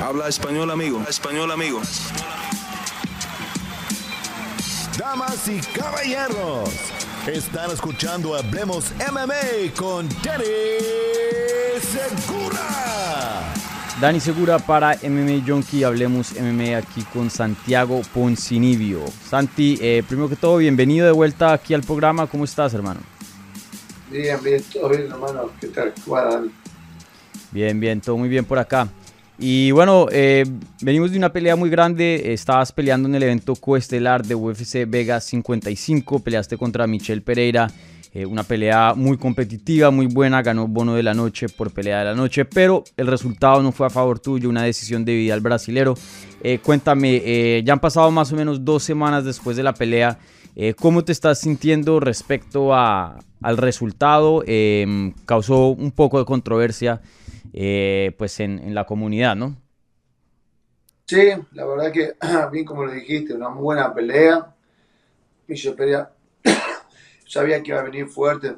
Habla español, amigo. Español, amigo. Damas y caballeros, están escuchando Hablemos MMA con Danny Segura. Dani Segura para MMA Junkie, hablemos MMA aquí con Santiago Poncinibio. Santi, eh, primero que todo, bienvenido de vuelta aquí al programa. ¿Cómo estás, hermano? Bien, bien, todo bien, hermano. ¿Qué tal? ¿Cómo va, Dani? Bien, bien, todo muy bien por acá. Y bueno, eh, venimos de una pelea muy grande. Estabas peleando en el evento coestelar de UFC Vegas 55. Peleaste contra Michelle Pereira. Eh, una pelea muy competitiva, muy buena. Ganó bono de la noche por pelea de la noche. Pero el resultado no fue a favor tuyo. Una decisión debida al brasilero. Eh, cuéntame, ya han pasado más o menos dos semanas después de la pelea. ¿Cómo te estás sintiendo respecto a, al resultado? causó un poco de controversia eh, pues en, la comunidad, ¿no? Sí, la verdad que, bien como lo dijiste, una muy buena pelea. Michel Pereira sabía que iba a venir fuerte,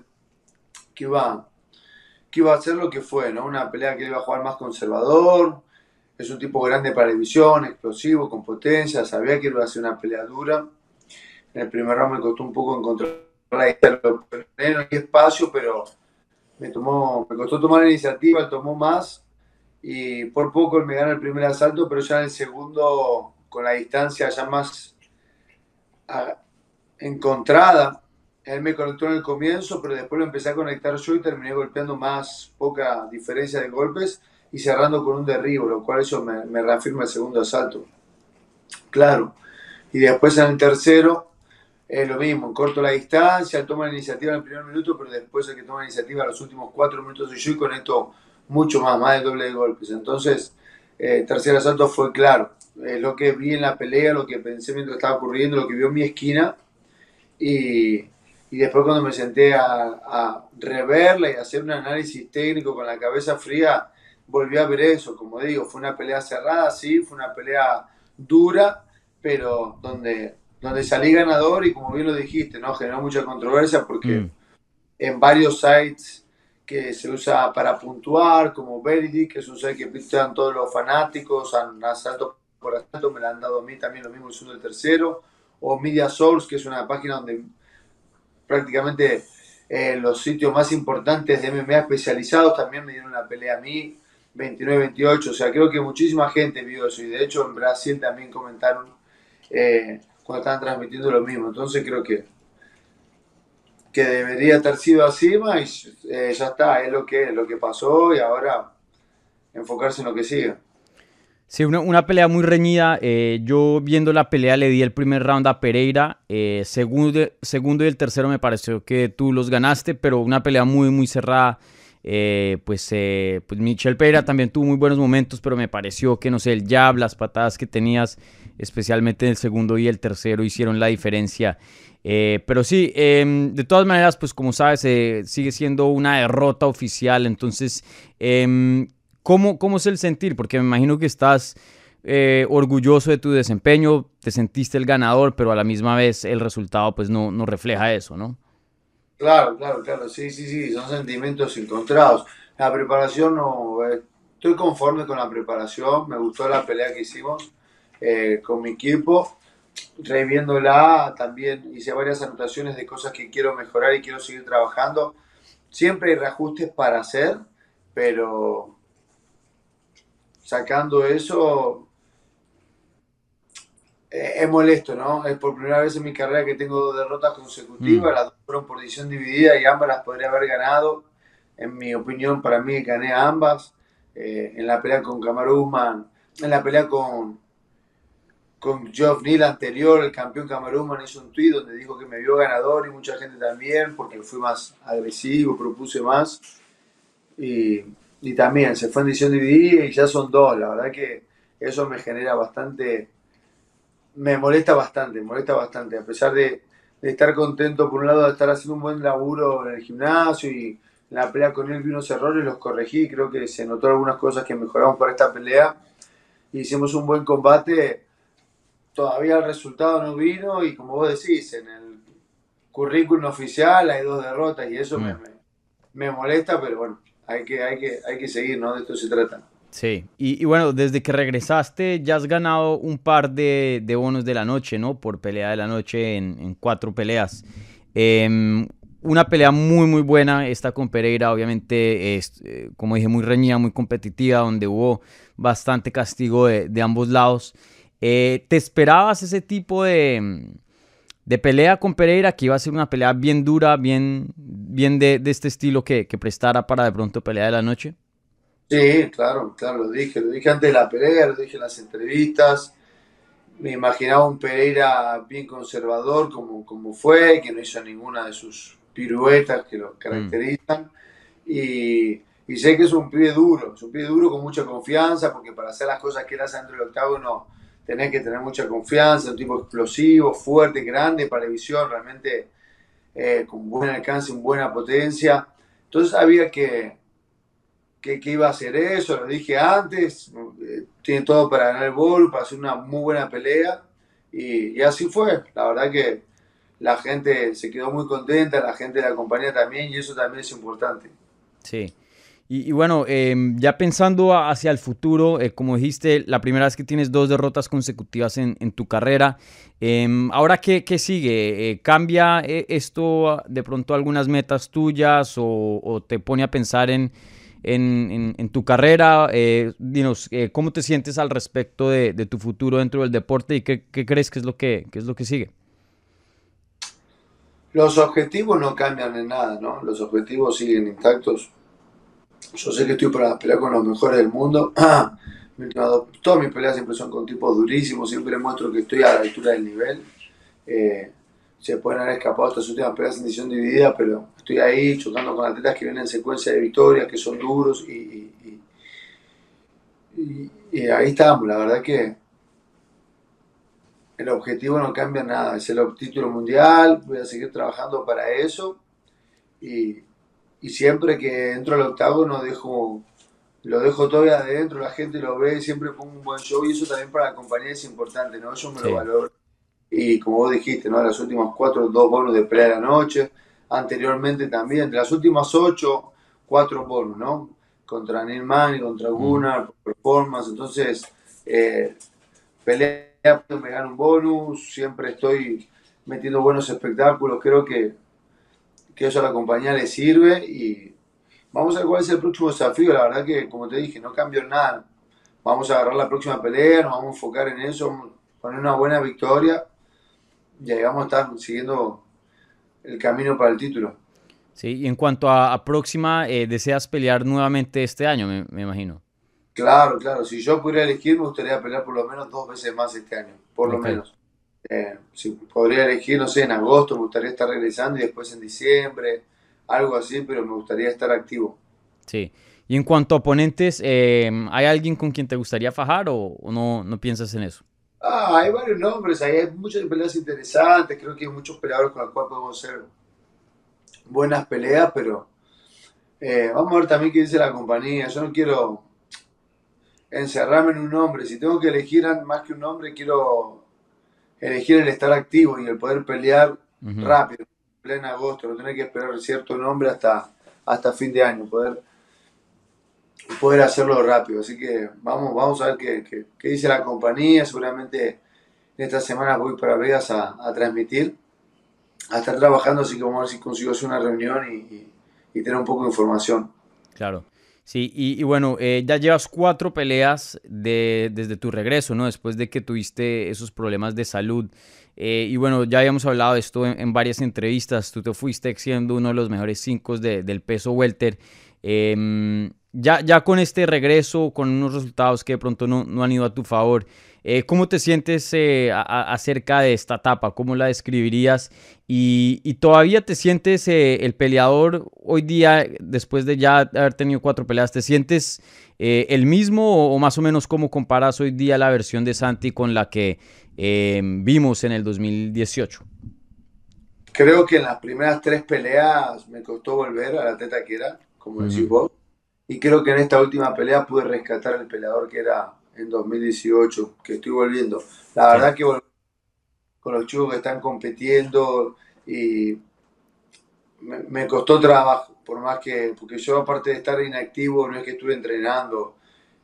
que iba, que iba a hacer lo que fue, ¿no? Una pelea que iba a jugar más conservador. Es un tipo grande para división, explosivo, con potencia. Sabía que iba a ser una pelea dura. En el primer round me costó un poco encontrar el espacio, pero me tomó, me costó tomar la iniciativa, tomó más y por poco él me gana el primer asalto, pero ya en el segundo, con la distancia ya más encontrada, él me conectó en el comienzo, pero después lo empecé a conectar yo y terminé golpeando más, poca diferencia de golpes y cerrando con un derribo, lo cual eso me reafirma el segundo asalto. Claro. Y después en el tercero, es lo mismo, corto la distancia, toma la iniciativa en el primer minuto, pero después el que toma la iniciativa en los últimos cuatro minutos soy yo y con esto mucho más, más del doble de golpes. Entonces, eh, tercer asalto fue claro. lo que vi en la pelea, lo que pensé mientras estaba ocurriendo, lo que vio en mi esquina. Y, y después cuando me senté a, a, reverla y hacer un análisis técnico con la cabeza fría, volví a ver eso. Como digo, fue una pelea cerrada, sí, fue una pelea dura, pero donde donde salí ganador y como bien lo dijiste, ¿no? Generó mucha controversia porque mm. en varios sites que se usa para puntuar, como Verity, que es un site que pintan todos los fanáticos, han asalto por asalto, me la han dado a mí también lo mismo el segundo y el tercero, o Media Source, que es una página donde prácticamente eh, los sitios más importantes de MMA especializados también me dieron la pelea a mí, 29-28, o sea, creo que muchísima gente vio eso y de hecho en Brasil también comentaron eh, cuando estaban transmitiendo lo mismo. Entonces creo que, que debería haber sido así y eh, ya está, es lo que, lo que pasó y ahora enfocarse en lo que sigue. Sí, una, pelea muy reñida. Eh, yo viendo la pelea le di el primer round a Pereira. Eh, segundo, segundo y el tercero me pareció que tú los ganaste, pero una pelea muy, muy cerrada. pues, pues Michelle Pereira también tuvo muy buenos momentos, pero me pareció que, no sé, el jab, las patadas que tenías especialmente en el segundo y el tercero hicieron la diferencia. Eh, pero sí, em, de todas maneras, pues como sabes, eh, sigue siendo una derrota oficial. Entonces, em, ¿cómo, ¿cómo, es el sentir? Porque me imagino que estás eh, orgulloso de tu desempeño, te sentiste el ganador, pero a la misma vez el resultado pues no, no refleja eso, ¿no? Claro, claro, claro, sí, sí, sí, son sentimientos encontrados. La preparación no, estoy conforme con la preparación, me gustó la pelea que hicimos eh, con mi equipo, reviéndola, también hice varias anotaciones de cosas que quiero mejorar y quiero seguir trabajando. Siempre hay reajustes para hacer, pero sacando eso, eh, es molesto, ¿no? Es por primera vez en mi carrera que tengo dos derrotas consecutivas, mm. las dos fueron por decisión dividida y ambas las podría haber ganado. En mi opinión, para mí gané ambas. Eh, en la pelea con Kamaru en la pelea con, con Geoff Neal anterior, el campeón Camarón hizo un tweet donde dijo que me vio ganador y mucha gente también, porque fui más agresivo, propuse más. Y, y también se fue en edición dividida y ya son dos. La verdad que eso me genera bastante, me molesta bastante, molesta bastante. A pesar de, de, estar contento, por un lado, de estar haciendo un buen laburo en el gimnasio y en la pelea con él vi unos errores, los corregí. Creo que se notó algunas cosas que mejoramos para esta pelea. Hicimos un buen combate todavía el resultado no vino y como vos decís, en el currículum oficial hay dos derrotas y eso me, mm. me, molesta, pero bueno, hay que, hay, que, hay que seguir, ¿no? De esto se trata. Sí, y, bueno, desde que regresaste ya has ganado un par de, bonos de la noche, ¿no? Por pelea de la noche en, cuatro peleas. Em, una pelea muy, muy buena esta con Pereira, obviamente, es, eh, como dije, muy reñida, muy competitiva, donde hubo bastante castigo de, ambos lados. Eh, ¿Te esperabas ese tipo de, de, pelea con Pereira, que iba a ser una pelea bien dura, bien, bien de, este estilo que, que prestara para de pronto pelea de la noche? Sí, claro, claro, lo dije, lo dije antes de la pelea, lo dije en las entrevistas. Me imaginaba un Pereira bien conservador como, como fue, que no hizo ninguna de sus piruetas que lo caracterizan. Y, y, sé que es un pibe duro, es un pibe duro con mucha confianza, porque para hacer las cosas que él hace dentro del octágono tenés que tener mucha confianza, un tipo explosivo, fuerte, grande para visión, realmente eh, con buen alcance, con buena potencia. Entonces había que, que, iba a hacer eso, lo dije antes, tiene todo para ganar el bol, para hacer una muy buena pelea, y, así fue. La verdad que la gente se quedó muy contenta, la gente de la compañía también, y eso también es importante. Sí. Y, bueno, em, ya pensando hacia el futuro, eh, como dijiste, la primera vez que tienes dos derrotas consecutivas en, tu carrera, em, ¿ahora qué, qué sigue? Eh, ¿Cambia esto de pronto algunas metas tuyas o te pone a pensar en, en, tu carrera. Eh, dinos, eh, ¿cómo te sientes al respecto de, tu futuro dentro del deporte y qué, crees que es, lo que, es lo que sigue? Los objetivos no cambian en nada, ¿no? Los objetivos siguen intactos. Yo sé que estoy para pelear con los mejores del mundo. Todas mis peleas siempre son con tipos durísimos, siempre muestro que estoy a la altura del nivel. Eh, se pueden haber escapado estas últimas peleas en edición dividida, pero estoy ahí chocando con atletas que vienen en secuencia de victorias, que son duros y, ahí estamos. La verdad que el objetivo no cambia nada, es el título mundial, voy a seguir trabajando para eso y, siempre que entro al octágono dejo, lo dejo todavía adentro, la gente lo ve, siempre pongo un buen show y eso también para la compañía es importante, ¿no? Yo me lo valoro y como vos dijiste, ¿no? Las últimas cuatro, dos bonos de pelea de la noche. Anteriormente también, de las últimas ocho, cuatro bonos, ¿no? Contra Neil y contra mm. Gunnar, performance. Entonces, eh, pelea, me gano un bonus, siempre estoy metiendo buenos espectáculos. Creo que, que eso a la compañía le sirve y vamos a ver cuál es el próximo desafío. La verdad que, como te dije, no cambio nada. Vamos a agarrar la próxima pelea, nos vamos a enfocar en eso, poner una buena victoria ya vamos a estar siguiendo el camino para el título. Sí, y en cuanto a, próxima, eh, ¿deseas pelear nuevamente este año, me, imagino? Claro, claro. Si yo pudiera elegir, me gustaría pelear por lo menos dos veces más este año, por lo menos. Eh, si podría elegir, no sé, en agosto me gustaría estar regresando y después en diciembre, algo así, pero me gustaría estar activo. Sí. Y en cuanto a oponentes, eh, ¿hay alguien con quien te gustaría fajar o, no, no piensas en eso? Ah, hay varios nombres, hay muchas peleas interesantes, creo que hay muchos peleadores con los cuales podemos hacer buenas peleas, pero eh, vamos a ver también qué dice la compañía. Yo no quiero encerrarme en un nombre, si tengo que elegir más que un nombre, quiero elegir el estar activo y el poder pelear rápido, en pleno agosto, no tener que esperar cierto nombre hasta, hasta fin de año, poder poder hacerlo rápido. Así que vamos, vamos a ver qué, qué, dice la compañía. Seguramente en esta semana voy para Vegas a, transmitir, a estar trabajando, así que vamos a ver si consigo hacer una reunión y, tener un poco de información. Claro. Sí, y, bueno, eh, ya llevas cuatro peleas de, desde tu regreso, ¿no? Después de que tuviste esos problemas de salud. Eh, y bueno, ya habíamos hablado de esto en, varias entrevistas. Tú te fuiste siendo uno de los mejores cinco del peso welter. Eh, ya, ya con este regreso, con unos resultados que de pronto no, no han ido a tu favor, eh, ¿cómo te sientes eh, acerca de esta etapa? ¿Cómo la describirías? Y, todavía te sientes eh, el peleador hoy día, después de ya haber tenido cuatro peleas, ¿te sientes el mismo o, más o menos cómo comparas hoy día la versión de Santi con la que vimos en el 2018? Creo que en las primeras tres peleas me costó volver a la teta que era, como decís vos y creo que en esta última pelea pude rescatar el peleador que era en 2018, que estoy volviendo. La verdad que con los chicos que están compitiendo y me, costó trabajo, por más que, porque yo aparte de estar inactivo, no es que estuve entrenando,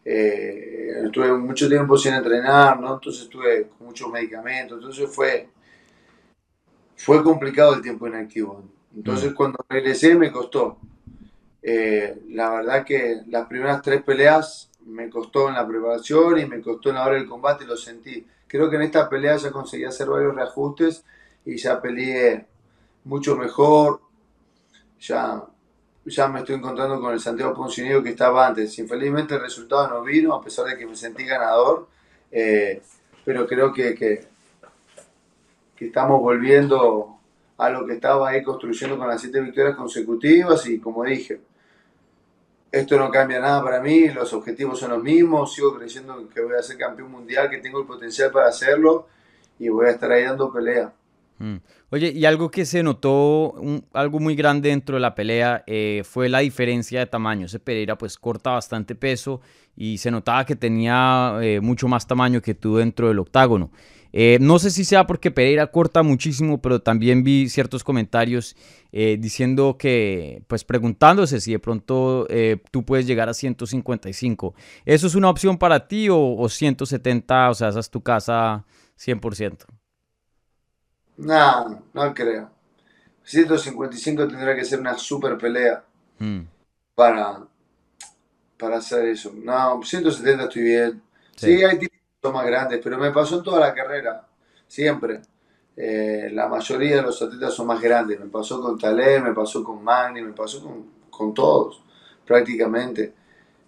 Eh, estuve mucho tiempo sin entrenar, ¿no? Entonces estuve con muchos medicamentos, entonces fue, fue complicado el tiempo inactivo. Entonces cuando regresé me costó. Eh, la verdad que las primeras tres peleas me costó en la preparación y me costó en la hora del combate, lo sentí. Creo que en esta pelea ya conseguí hacer varios reajustes y ya peleé mucho mejor. Ya, ya me estoy encontrando con el Santiago Poncinero que estaba antes. Infelizmente el resultado no vino, a pesar de que me sentí ganador. Eh, pero creo que, que, que estamos volviendo a lo que estaba ahí construyendo con las siete victorias consecutivas y como dije, esto no cambia nada para mí, los objetivos son los mismos, sigo creyendo que voy a ser campeón mundial, que tengo el potencial para hacerlo y voy a estar ahí dando pelea. Mm. Oye, y algo que se notó, algo muy grande dentro de la pelea, eh, fue la diferencia de tamaño. Ese Pereira pues corta bastante peso y se notaba que tenía eh, mucho más tamaño que tú dentro del octágono. Eh, no sé si sea porque Pereira corta muchísimo, pero también vi ciertos comentarios diciendo que, pues preguntándose si de pronto tú puedes llegar a 155. ¿Eso es una opción para ti o, 170, o sea, esa es tu casa 100%? No, no creo. 155 tendría que ser una super pelea mm. para, para hacer eso. No, 170 estoy bien. Sí, sí hay más grandes, pero me pasó en toda la carrera, siempre. Eh, la mayoría de los atletas son más grandes. Me pasó con Talé, me pasó con Magni, me pasó con, con todos, prácticamente.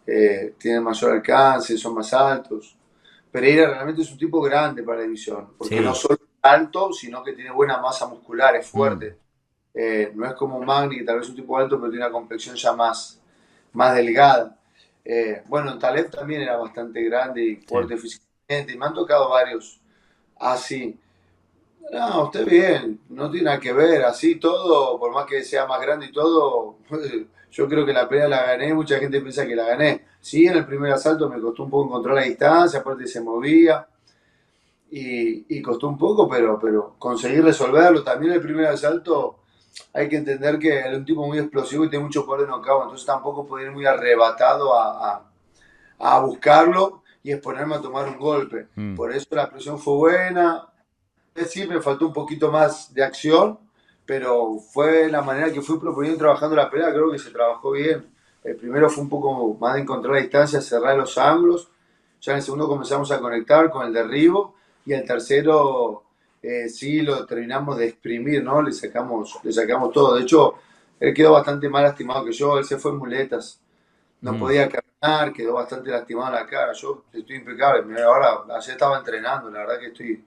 Eh, tienen mayor alcance, son más altos. Pereira realmente es un tipo grande para la división, porque no solo alto, sino que tiene buena masa muscular, es fuerte. Mm. Eh, no es como Magni, que tal vez es un tipo alto, pero tiene una complexión ya más, más delgada. bueno, Taleb también era bastante grande y fuerte físicamente y me han tocado varios así. No, usted bien, no tiene nada que ver, así todo, por más que sea más grande y todo, yo creo que la pelea la gané, mucha gente piensa que la gané. Sí, en el primer asalto me costó un poco encontrar la distancia, aparte se movía y, costó un poco, pero, pero conseguí resolverlo. También el primer asalto hay que entender que era un tipo muy explosivo y tiene mucho poder de knockout, entonces tampoco puede ir muy arrebatado a, a buscarlo y exponerme a tomar un golpe. Mm. Por eso la presión fue buena. Es decir, me faltó un poquito más de acción, pero fue la manera que fui proponiendo trabajando la pelea. Creo que se trabajó bien. El primero fue un poco más de encontrar la distancia, cerrar los ángulos. Ya en el segundo comenzamos a conectar con el derribo. Y el tercero eh, sí lo terminamos de exprimir, ¿no? Le sacamos, le sacamos todo. De hecho, él quedó bastante más lastimado que yo. Él se fue en muletas. No mm. podía quedó bastante lastimado la cara. Yo estoy impecable. Ahora, ayer estaba entrenando, la verdad que estoy,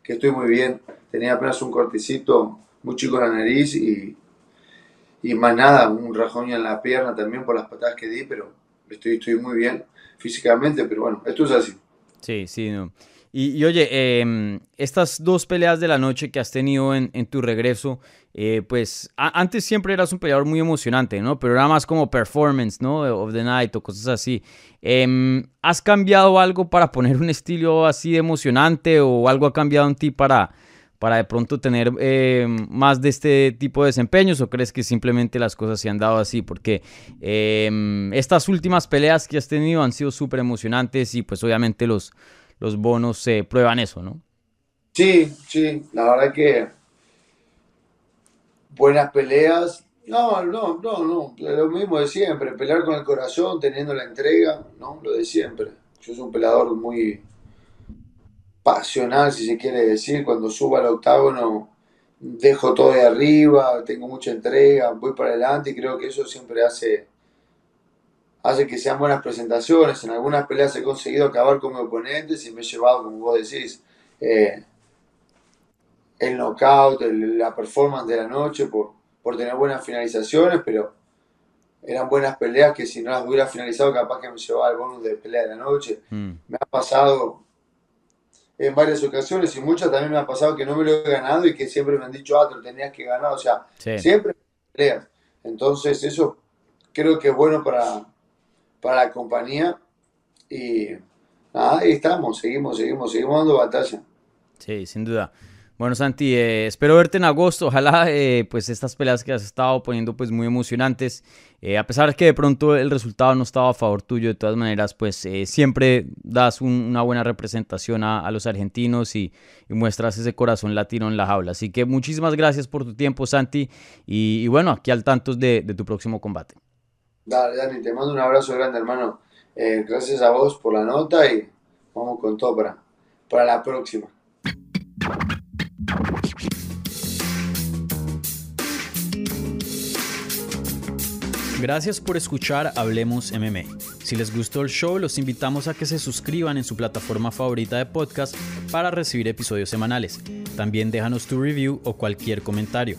que estoy muy bien. Tenía apenas un cortecito muy chico en la nariz y, y más nada, un rajón en la pierna también por las patadas que di, pero estoy, estoy muy bien físicamente, pero bueno, esto es así. Sí, sí, no. Y, oye, em, estas dos peleas de la noche que has tenido en, tu regreso, eh, pues antes siempre eras un peleador muy emocionante, ¿no? Pero era más como performance, ¿no? Of the night o cosas así. Em, ¿Has cambiado algo para poner un estilo así de emocionante o algo ha cambiado en ti para, para de pronto tener em, más de este tipo de desempeños o crees que simplemente las cosas se han dado así? Porque estas últimas peleas que has tenido han sido súper emocionantes y pues obviamente los los bonos se prueban eso, ¿no? Sí, sí, la verdad que buenas peleas. No, no, no, no, lo mismo de siempre, pelear con el corazón, teniendo la entrega, ¿no? Lo de siempre. Yo soy un peleador muy pasional, si se quiere decir, cuando subo al octágono dejo todo de arriba, tengo mucha entrega, voy para adelante y creo que eso siempre hace hace que sean buenas presentaciones. En algunas peleas he conseguido acabar con mis oponentes y me he llevado, como vos decís, eh, el knockout, la performance de la noche por, por tener buenas finalizaciones, pero eran buenas peleas que si no las hubiera finalizado capaz que me llevaba el bonus de pelea de la noche. Mm. Me ha pasado en varias ocasiones y muchas también me ha pasado que no me lo he ganado y que siempre me han dicho, ah, te lo tenías que ganar, o sea, siempre peleas. Entonces eso creo que es bueno para, para la compañía. Y ahí estamos, seguimos, seguimos, seguimos dando batalla. Sí, sin duda. Bueno, Santi, eh, espero verte en agosto. Ojalá, eh, pues, estas peleas que has estado poniendo, pues, muy emocionantes. Eh, a pesar de que de pronto el resultado no estaba a favor tuyo, de todas maneras, pues, siempre das una buena representación a, los argentinos y, muestras ese corazón latino en la jaula. Así que muchísimas gracias por tu tiempo, Santi. Y, bueno, aquí al tanto de, de, tu próximo combate. Dale, Dani, te mando un abrazo grande, hermano. gracias a vos por la nota y vamos con todo para, para la próxima. Gracias por escuchar Hablemos MMA. Si les gustó el show, los invitamos a que se suscriban en su plataforma favorita de podcast para recibir episodios semanales. También déjanos tu review o cualquier comentario.